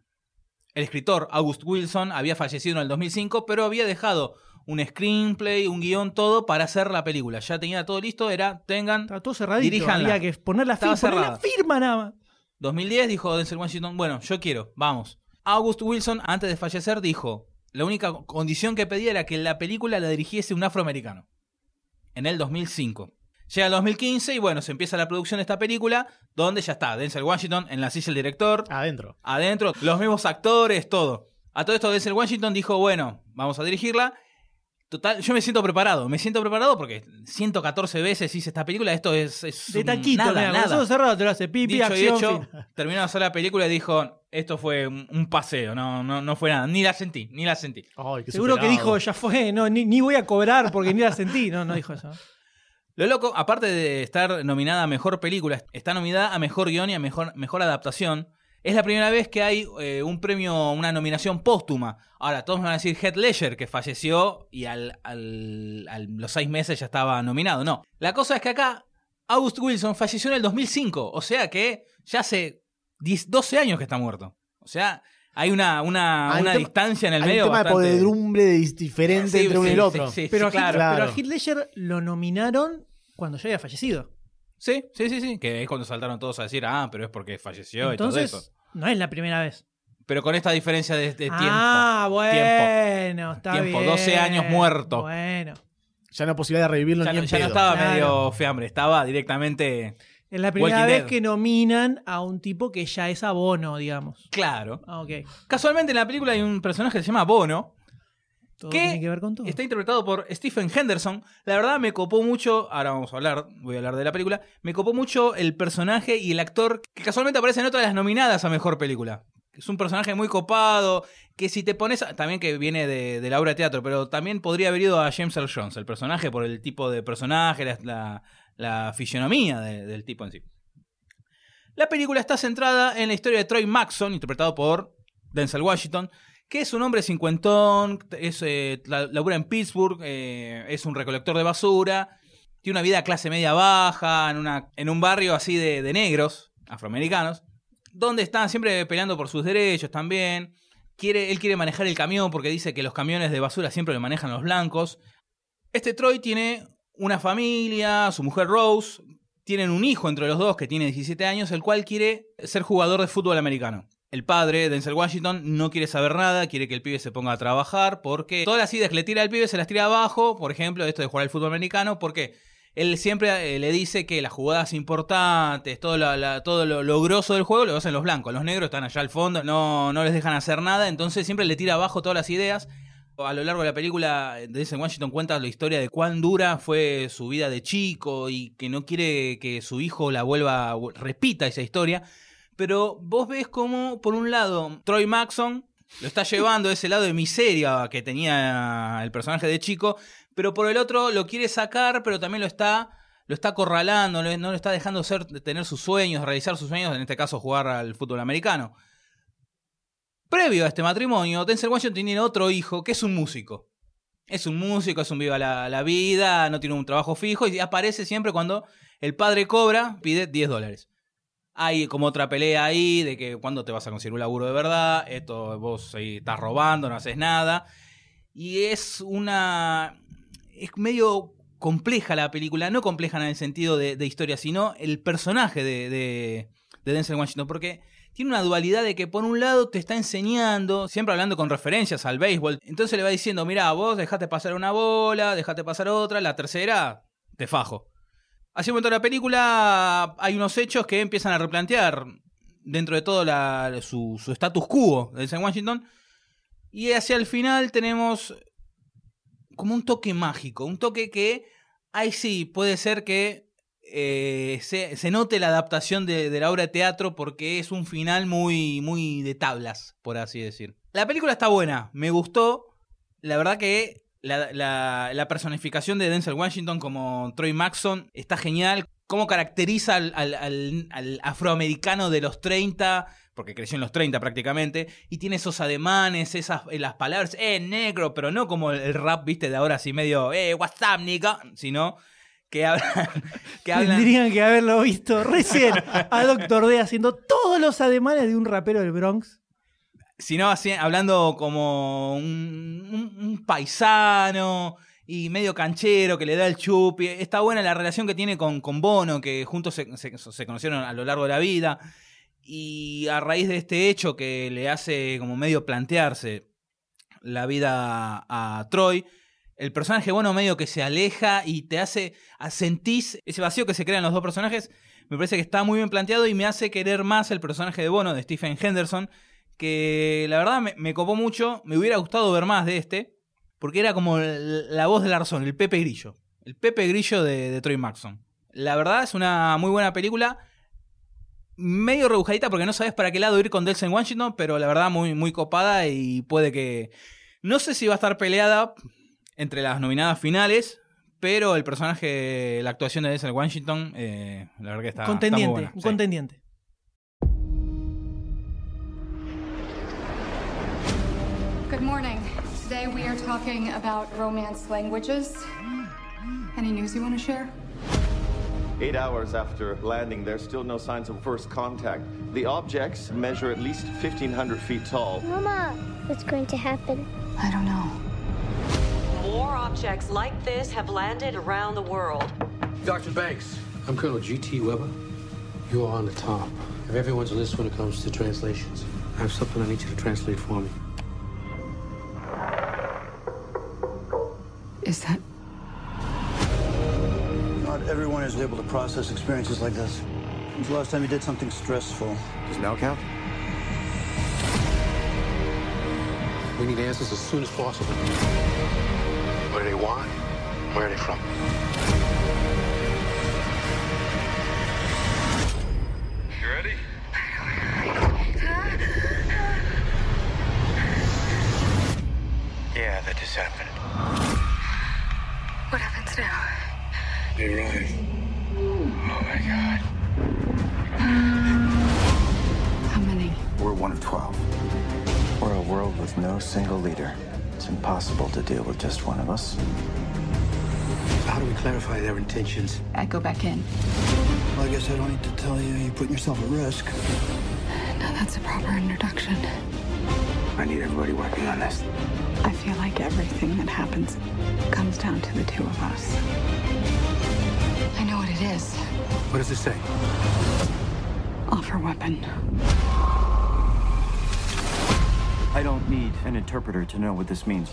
el escritor August Wilson había fallecido en el 2005, pero había dejado un screenplay, un guion, todo para hacer la película. Ya tenía todo listo, era, tengan, todo cerradito. diríjanla. Había que poner la, Estaba firma, poner la firma nada más. 2010 dijo Denzel Washington, bueno, yo quiero, vamos. August Wilson, antes de fallecer, dijo, la única condición que pedía era que la película la dirigiese un afroamericano. En el 2005. Llega el 2015 y bueno, se empieza la producción de esta película, donde ya está Denzel Washington en la silla del director. Adentro. Adentro, los mismos actores, todo. A todo esto Denzel Washington dijo, bueno, vamos a dirigirla. Total, yo me siento preparado, me siento preparado porque 114 veces hice esta película, esto es, es De un- taquito, nada, con nada. ojos cerrados te lo hace pipi, Dicho y acción, hecho, fin. terminó de hacer la película y dijo, esto fue un, un paseo, no, no, no fue nada, ni la sentí, ni la sentí. Seguro que dijo, ya fue, no, ni, ni voy a cobrar porque ni la sentí. No, no dijo eso. Lo loco, aparte de estar nominada a Mejor Película, está nominada a Mejor Guión y a Mejor, mejor Adaptación. Es la primera vez que hay eh, un premio, una nominación póstuma. Ahora, todos me van a decir Heath Ledger, que falleció y al, al- al- los seis meses ya estaba nominado. No. La cosa es que acá, August Wilson falleció en el 2005. O sea que ya hace 10, 12 años que está muerto. O sea, hay una, una, Hay una tema- distancia en el hay medio. un tema de bastante- podredumbre dis- diferente Sí, entre uno y sí, el otro. sí, sí, Pero, sí, a Heath- claro. pero a Heath Ledger lo nominaron cuando ya había fallecido. Sí, sí, sí, sí. Que es cuando saltaron todos a decir, ah, pero es porque falleció y todo eso. no es la primera vez. Pero con esta diferencia de, de tiempo. ah, bueno, tiempo. está Tiempo, bien. 12 años muerto. Bueno. Ya no hay posibilidad de revivirlo Ya, ni no, ya no estaba Claro. medio fiambre, estaba directamente. Es la primera Walking vez Dead. que nominan a un tipo que ya es abono, digamos. Claro. Ah, ok. Casualmente en la película hay un personaje que se llama Bono. Todo ¿Qué? tiene que ver con todo. Está interpretado por Stephen Henderson. La verdad me copó mucho, ahora vamos a hablar, voy a hablar de la película, me copó mucho el personaje y el actor que casualmente aparece en otra de las nominadas a Mejor Película. Es un personaje muy copado, que si te pones, a- también que viene de, de la obra de teatro, pero también podría haber ido a James Earl Jones, el personaje por el tipo de personaje, la, la- la fisionomía de- del tipo en sí. La película está centrada en la historia de Troy Maxon, interpretado por Denzel Washington, que es un hombre cincuentón, es, eh, la- labura en Pittsburgh, eh, es un recolector de basura, tiene una vida clase media baja, en, una, en un barrio así de, de negros, afroamericanos, donde están siempre peleando por sus derechos también. Quiere, él quiere manejar el camión porque dice que los camiones de basura siempre lo manejan los blancos. Este Troy tiene una familia, su mujer Rose, tienen un hijo entre los dos que tiene 17 años, el cual quiere ser jugador de fútbol americano. El padre, Denzel Washington, no quiere saber nada, quiere que el pibe se ponga a trabajar, porque todas las ideas que le tira al pibe se las tira abajo, por ejemplo, esto de jugar al fútbol americano, porque él siempre eh, le dice que las jugadas importantes, todo, todo lo, lo grosso del juego lo hacen los blancos, los negros están allá al fondo, no, no les dejan hacer nada, entonces siempre le tira abajo todas las ideas. A lo largo de la película, Denzel Washington cuenta la historia de cuán dura fue su vida de chico y que no quiere que su hijo la vuelva, repita esa historia. Pero vos ves como, por un lado, Troy Maxon lo está llevando a ese lado de miseria que tenía el personaje de chico, pero por el otro lo quiere sacar, pero también lo está lo está acorralando, no lo está dejando ser, tener sus sueños, realizar sus sueños, en este caso jugar al fútbol americano. Previo a este matrimonio, Denzel Washington tiene otro hijo que es un músico. Es un músico, es un viva la, la vida, no tiene un trabajo fijo y aparece siempre cuando el padre cobra, pide 10 dólares. Hay como otra pelea ahí de que cuando te vas a conseguir un laburo de verdad, esto vos ahí estás robando, no haces nada. Y es una... es medio compleja la película, no compleja en el sentido de, historia, sino el personaje de, de, de, Denzel Washington, porque tiene una dualidad de que por un lado te está enseñando, siempre hablando con referencias al béisbol, entonces le va diciendo, mira, vos dejate pasar una bola, dejate pasar otra, la tercera, te fajo. Hacia un momento de la película hay unos hechos que empiezan a replantear dentro de todo la, su, su status quo de Washington, y hacia el final tenemos como un toque mágico, un toque que ahí sí puede ser que eh, se, se, note la adaptación de, de, la obra de teatro porque es un final muy, muy de tablas, por así decir. La película está buena, me gustó. La verdad que la, la, la personificación de Denzel Washington como Troy Maxon está genial. Cómo caracteriza al, al, al, al afroamericano de los 30 porque creció en los 30 prácticamente, y tiene esos ademanes, esas las palabras, eh, negro, pero no como el rap, viste, de ahora así medio, eh, what's up, nigga, sino que hablan... Que hablan... Tendrían que haberlo visto recién a Doctor D haciendo todos los ademanes de un rapero del Bronx. Sino así, hablando como un, paisano y medio canchero que le da el chupi. Está buena la relación que tiene con, con Bono, que juntos se conocieron a lo largo de la vida. Y a raíz de este hecho que le hace como medio plantearse la vida a Troy, el personaje bueno medio que se aleja y te hace sentís ese vacío que se crea en los dos personajes. Me parece que está muy bien planteado y me hace querer más el personaje de Bono de Stephen Henderson, que la verdad me, me copó mucho. Me hubiera gustado ver más de este, porque era como la voz de Larzón, el Pepe Grillo. El Pepe Grillo de, de Troy Maxon. La verdad es una muy buena película medio rebujadita porque no sabes para qué lado ir con Denzel Washington, pero la verdad muy, muy copada y puede que... No sé si va a estar peleada entre las nominadas finales, pero el personaje, la actuación de Denzel Washington, eh, la verdad que está... Contendiente, está muy buena. un Sí. contendiente. Good morning. Today we are talking about romance languages. Any news you want to share? Eight hours after landing, there's still no signs of first contact. The objects measure at least 1,500 feet tall. Mama, what's going to happen? I don't know. More objects like this have landed around the world. Dr. Banks, I'm Colonel G.T. Weber. You are on the top of everyone's list when it comes to translations. I have something I need you to translate for me. Is that Not everyone is able to process experiences like this. When's the last time you did something stressful? Does now count? We need answers as soon as possible. What do they want? Where are they from? Impossible to deal with just one of us. So how do we clarify their intentions? I go back in. Well, I guess I don't need to tell you you're putting yourself at risk. Now that's a proper introduction. I need everybody working on this. I feel like everything that happens comes down to the two of us. I know what it is. What does it say? Offer weapon. I don't need an interpreter to know what this means.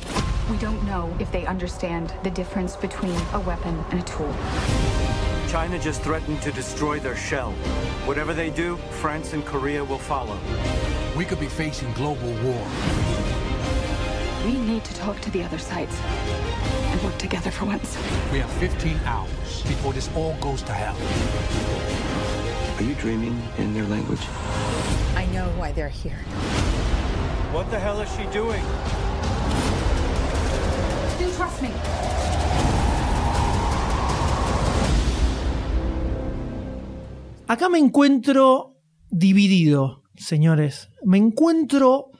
We don't know if they understand the difference between a weapon and a tool. China just threatened to destroy their shell. Whatever they do, France and Korea will follow. We could be facing global war. We need to talk to the other sides and work together for once. We have 15 hours before this all goes to hell. Are you dreaming in their language? I know why they're here. What the hell is she doing? Do trust me. Acá me encuentro dividido, señores. Me encuentro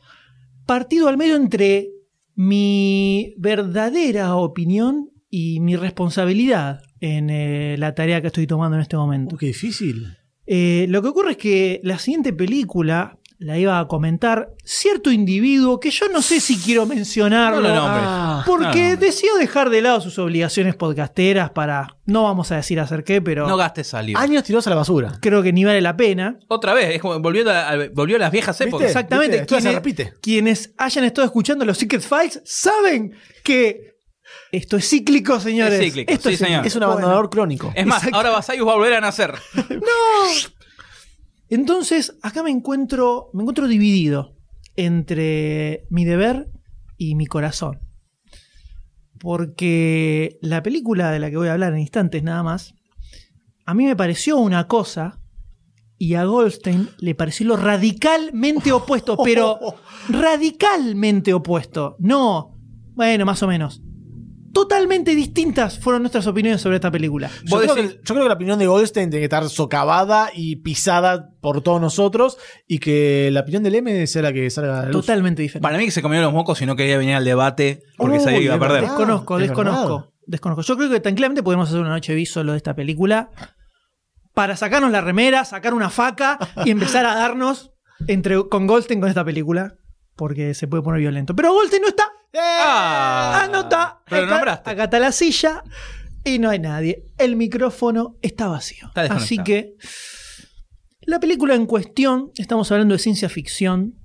partido al medio entre mi verdadera opinión y mi responsabilidad en eh, la tarea que estoy tomando en este momento. qué difícil. Eh, lo que ocurre es que la siguiente película la iba a comentar cierto individuo que yo no sé si quiero mencionarlo. No lo nombres. Ah, porque No. decidió dejar de lado sus obligaciones podcasteras para. No vamos a decir hacer qué, pero. No gastes saliva. Años tirados a la basura. Creo que ni vale la pena. Otra vez, es como volvió a, a- volvió a las viejas épocas. Exactamente. ¿Viste? Se Quienes, repite. quienes hayan estado escuchando los Secret Files saben que esto es cíclico, señores. Es cíclico, Esto sí, es, señor. Es un abandonador crónico. Es más, ahora Basayus va a volver a nacer. Entonces, acá me encuentro, me encuentro dividido entre mi deber y mi corazón. Porque la película de la que voy a hablar en instantes nada más, a mí me pareció una cosa y a Goldstein le pareció lo radicalmente opuesto, pero radicalmente opuesto. No, bueno, más o menos. Totalmente distintas fueron nuestras opiniones sobre esta película. Yo creo, que, yo creo que la opinión de Goldstein tiene que estar socavada y pisada por todos nosotros y que la opinión del M sea la que salga a la luz. Totalmente diferente. Para mí que se comió los mocos y no quería venir al debate porque Uy, sabía que iba a perder. Desconozco, es desconozco, desconozco. Yo creo que tranquilamente podemos hacer una noche bis solo de esta película para sacarnos la remera, sacar una faca y empezar a darnos entre, con Goldstein con esta película. Porque se puede poner violento. Pero Goldstein no está. Ah, Ah, no está. Pero Acá- nombraste. Acá está la silla y no hay nadie. El micrófono está vacío. Está. Así que la película en cuestión, estamos hablando de ciencia ficción,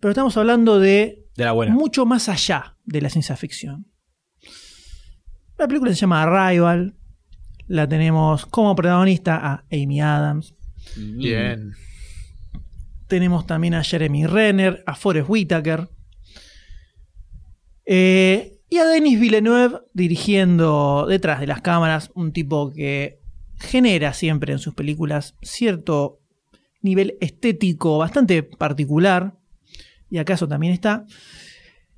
pero estamos hablando de De la buena. mucho más allá de la ciencia ficción. La película se llama Arrival. La tenemos como protagonista a Amy Adams. Bien. Tenemos también a Jeremy Renner, a Forrest Whitaker. Eh, y a Denis Villeneuve dirigiendo detrás de las cámaras, un tipo que genera siempre en sus películas cierto nivel estético bastante particular. Y acaso también está.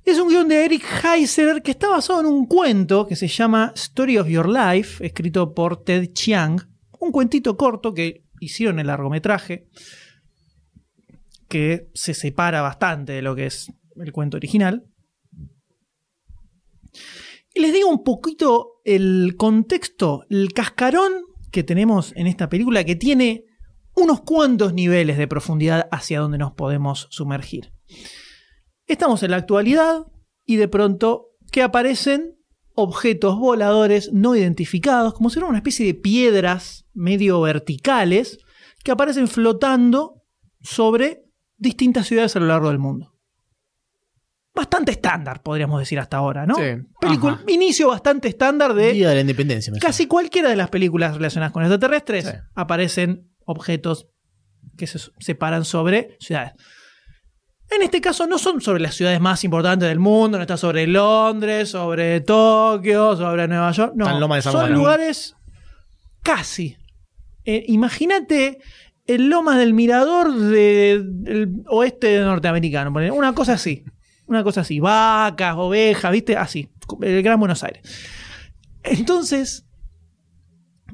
Es un guion de Eric Heiser que está basado en un cuento que se llama Story of Your Life, escrito por Ted Chiang. Un cuentito corto que hicieron el largometraje, que se separa bastante de lo que es el cuento original. Y les digo un poquito el contexto, el cascarón que tenemos en esta película que tiene unos cuantos niveles de profundidad hacia donde nos podemos sumergir. Estamos en la actualidad y de pronto que aparecen objetos voladores no identificados, como si fueran una especie de piedras medio verticales que aparecen flotando sobre distintas ciudades a lo largo del mundo. Bastante estándar, podríamos decir hasta ahora, ¿no? Sí. Película, inicio bastante estándar de Día de la Independencia. me casi cualquiera de las películas relacionadas con extraterrestres Sí. aparecen objetos que se separan sobre ciudades. En este caso no son sobre las ciudades más importantes del mundo, no está sobre Londres, sobre Tokio, sobre Nueva York, no, Loma de son lugares casi. Eh, Imagínate el Loma del Mirador de- del oeste norteamericano, una cosa así, una cosa así, vacas, ovejas, viste, así, el Gran Buenos Aires. Entonces,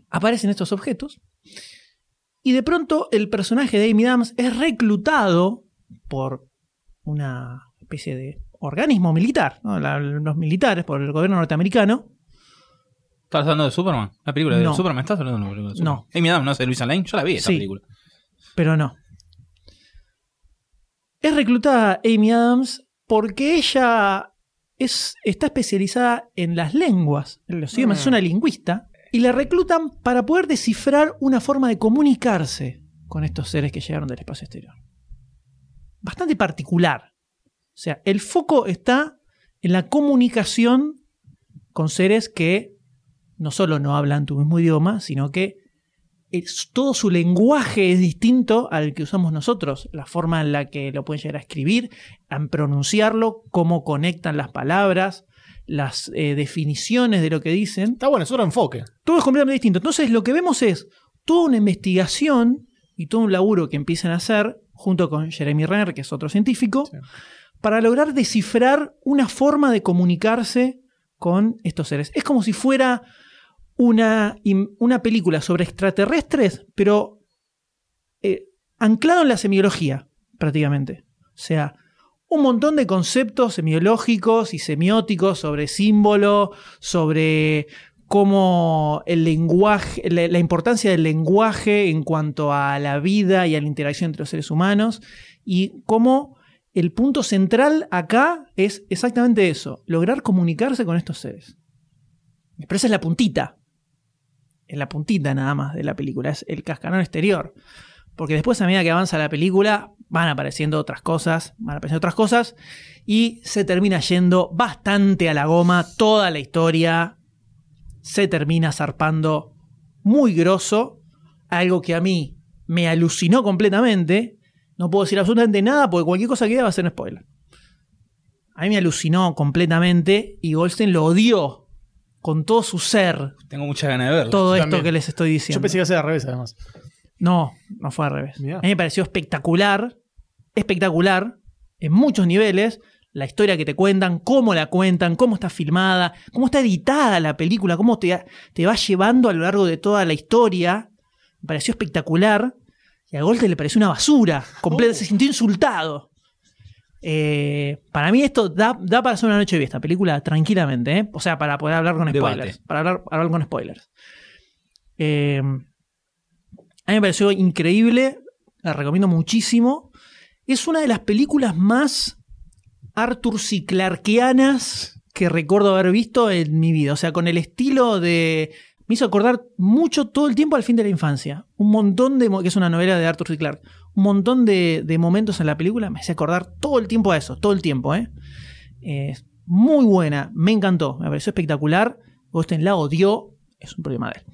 aparecen estos objetos y de pronto el personaje de Amy Adams es reclutado por una especie de organismo militar, ¿no? La- los militares, por el gobierno norteamericano. ¿Estás hablando de Superman? ¿La película de No. Superman? ¿Estás hablando de la película de Superman? No. Amy Adams, no sé, Luisa Lane. Yo la vi esa Sí. película. pero no. Es reclutada Amy Adams porque ella es, está especializada en las lenguas, en los idiomas, es una lingüista, y la reclutan para poder descifrar una forma de comunicarse con estos seres que llegaron del espacio exterior. Bastante particular. O sea, el foco está en la comunicación con seres que no solo no hablan tu mismo idioma, sino que es- todo su lenguaje es distinto al que usamos nosotros. La forma en la que lo pueden llegar a escribir, a pronunciarlo, cómo conectan las palabras, las eh, definiciones de lo que dicen. Está bueno, es otro enfoque. Todo es completamente distinto. Entonces, lo que vemos es toda una investigación y todo un laburo que empiezan a hacer junto con Jeremy Renner, que es otro científico, para lograr descifrar una forma de comunicarse con estos seres. Es como si fuera una, una película sobre extraterrestres, pero eh, anclado en la semiología, prácticamente. O sea, un montón de conceptos semiológicos y semióticos sobre símbolo, sobre cómo el lenguaje, la, la importancia del lenguaje en cuanto a la vida y a la interacción entre los seres humanos, y cómo el punto central acá es exactamente eso, lograr comunicarse con estos seres. Pero esa es la puntita. Es la puntita nada más de la película, es el cascarón exterior. Porque después, a medida que avanza la película, van apareciendo otras cosas, van apareciendo otras cosas, y se termina yendo bastante a la goma toda la historia. Se termina zarpando muy grosso, algo que a mí me alucinó completamente. No puedo decir absolutamente nada porque cualquier cosa que diga va a ser un spoiler. A mí me alucinó completamente y Goldstein lo odió con todo su ser Tengo mucha ganas de verlo. todo Yo esto también. que les estoy diciendo. Yo pensé que iba a ser al revés, además. No, no fue al revés. Mirá. A mí me pareció espectacular, espectacular, en muchos niveles, la historia que te cuentan, cómo la cuentan, cómo está filmada, cómo está editada la película, cómo te, te va llevando a lo largo de toda la historia. Me pareció espectacular. Y a Goldstein le pareció una basura. Completa, Se sintió insultado. Eh, para mí esto da, da para hacer una noche de esta película tranquilamente. ¿eh? O sea, para poder hablar con Debate. spoilers. Para hablar, hablar con spoilers. Eh, a mí me pareció increíble. La recomiendo muchísimo. Es una de las películas más Arthur C. Clarkeanas que recuerdo haber visto en mi vida. O sea, con el estilo de. Me hizo acordar mucho todo el tiempo al fin de la infancia. Un montón de. que es una novela de Arthur C. Clarke. Un montón de, de momentos en la película me hace acordar todo el tiempo a eso. Todo el tiempo, ¿eh? Muy buena. Me encantó. Me pareció espectacular. Gosten la odió. Es un problema de él.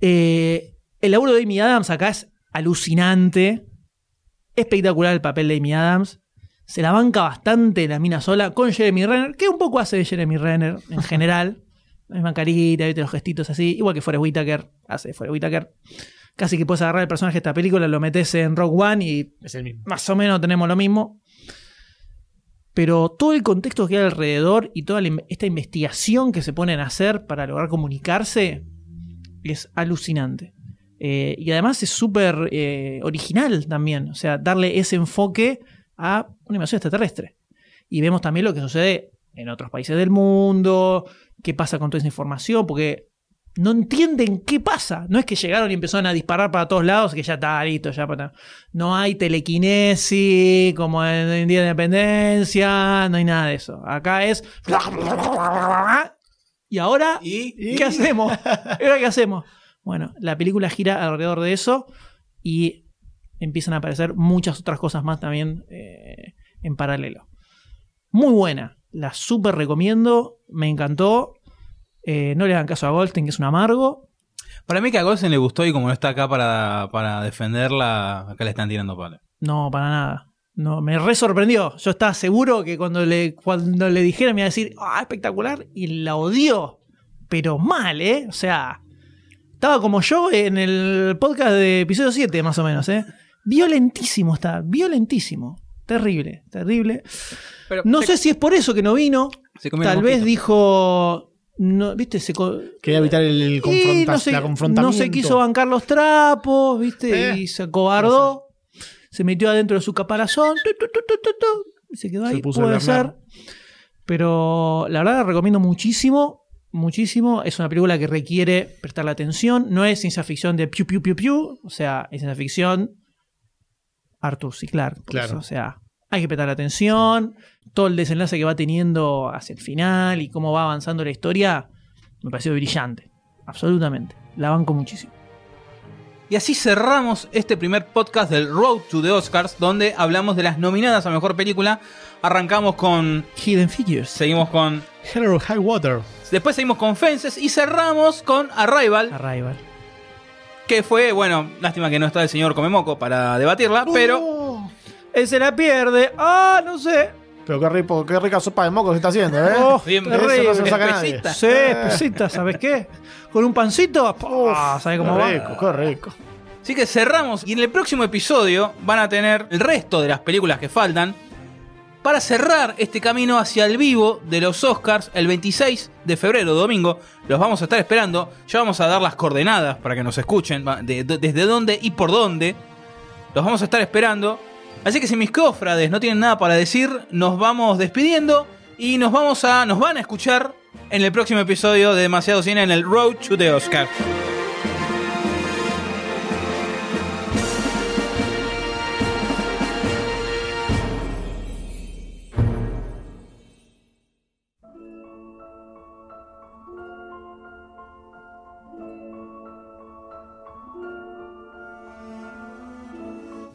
Eh, el laburo de Amy Adams acá es alucinante. Espectacular el papel de Amy Adams. Se la banca bastante la mina sola con Jeremy Renner, que un poco hace de Jeremy Renner en general. La misma carita, ¿viste? los gestitos así. Igual que Forrest Whitaker. Hace de Forrest Whitaker. Casi que puedes agarrar el personaje de esta película, lo metes en Rock One y Es el mismo. más o menos tenemos lo mismo. Pero todo el contexto que hay alrededor y toda la esta investigación que se ponen a hacer para lograr comunicarse es alucinante. Eh, y además es súper eh, original también. O sea, darle ese enfoque a una invasión extraterrestre. Y vemos también lo que sucede en otros países del mundo, qué pasa con toda esa información, porque no entienden qué pasa. No es que llegaron y empezaron a disparar para todos lados, que ya está listo, ya para. No hay telequinesis como en, Día de Independencia, no hay nada de eso. Acá es. ¿Y ahora? ¿Qué hacemos? ¿Y ahora qué hacemos? Bueno, la película gira alrededor de eso y empiezan a aparecer muchas otras cosas más también eh, en paralelo. Muy buena, la súper recomiendo, me encantó. Eh, no le hagan caso a Goldstein, que es un amargo. Para mí que a Goldstein le gustó y como no está acá para, para defenderla, acá le están tirando palo. No, para nada. No, me re sorprendió. Yo estaba seguro que cuando le, cuando le dijera me iba a decir, ah, espectacular, y la odió. Pero mal, ¿eh? O sea, estaba como yo en el podcast de episodio 7, más o menos, ¿eh? Violentísimo está, violentísimo. Terrible, terrible. Pero no se- sé si es por eso que no vino. Tal vez dijo. No, ¿Viste? Se Quería evitar el, el confronta- no, se, la no confrontamiento. se quiso bancar los trapos, ¿viste? Eh, y se acobardó. Se metió adentro de su caparazón. tu, tu, tu, y se quedó Se ahí. Bernard. ser. Pero la verdad la recomiendo muchísimo. Muchísimo. Es una película que requiere prestarle atención. No es ciencia ficción de piu, piu, piu, piu. O sea, es ciencia ficción. Arthur C. Clarke. por Claro. eso, o sea, hay que prestar atención. Todo el desenlace que va teniendo hacia el final y cómo va avanzando la historia me pareció brillante. Absolutamente. La banco muchísimo. Y así cerramos este primer podcast del Road to the Oscars, donde hablamos de las nominadas a mejor película. Arrancamos con. Hidden Figures. Seguimos con. Hell or High Water. Después seguimos con Fences y cerramos con Arrival. Arrival. Que fue, bueno, lástima que no está el señor Comemoco para debatirla, pero. Él se la pierde. Ah, no sé. Pero qué, rico, qué rica sopa de moco se está haciendo, ¿eh? Oh, Bien, terrible. Eso no se lo saca nadie. Espesita. Sí, espesita, ¿sabes qué? Con un pancito. Ah, ¿Sabes cómo Qué va? rico, qué rico. Así que cerramos y en el próximo episodio van a tener el resto de las películas que faltan para cerrar este camino hacia el vivo de los Oscars el 26 de febrero, domingo. Los vamos a estar esperando. Ya vamos a dar las coordenadas para que nos escuchen, va- de- de- desde dónde y por dónde. Los vamos a estar esperando. Así que si mis cofrades no tienen nada para decir, nos vamos despidiendo y nos vamos a nos van a escuchar en el próximo episodio de Demasiado Cine en el Road to the Oscar.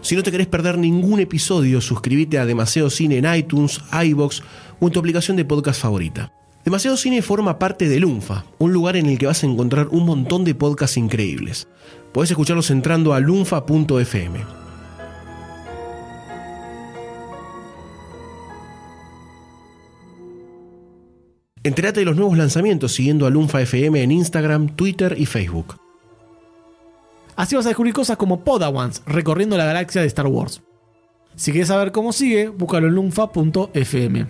Si no te querés perder ningún episodio, suscríbete a Demasiado Cine en iTunes, iBox o en tu aplicación de podcast favorita. Demasiado Cine forma parte de Lunfa, un lugar en el que vas a encontrar un montón de podcasts increíbles. Podés escucharlos entrando a lunfa.fm. Entérate de los nuevos lanzamientos siguiendo a Lunfa FM en Instagram, Twitter y Facebook. Así vas a descubrir cosas como Podawans recorriendo la galaxia de Star Wars. Si quieres saber cómo sigue, búscalo en lunfa.fm.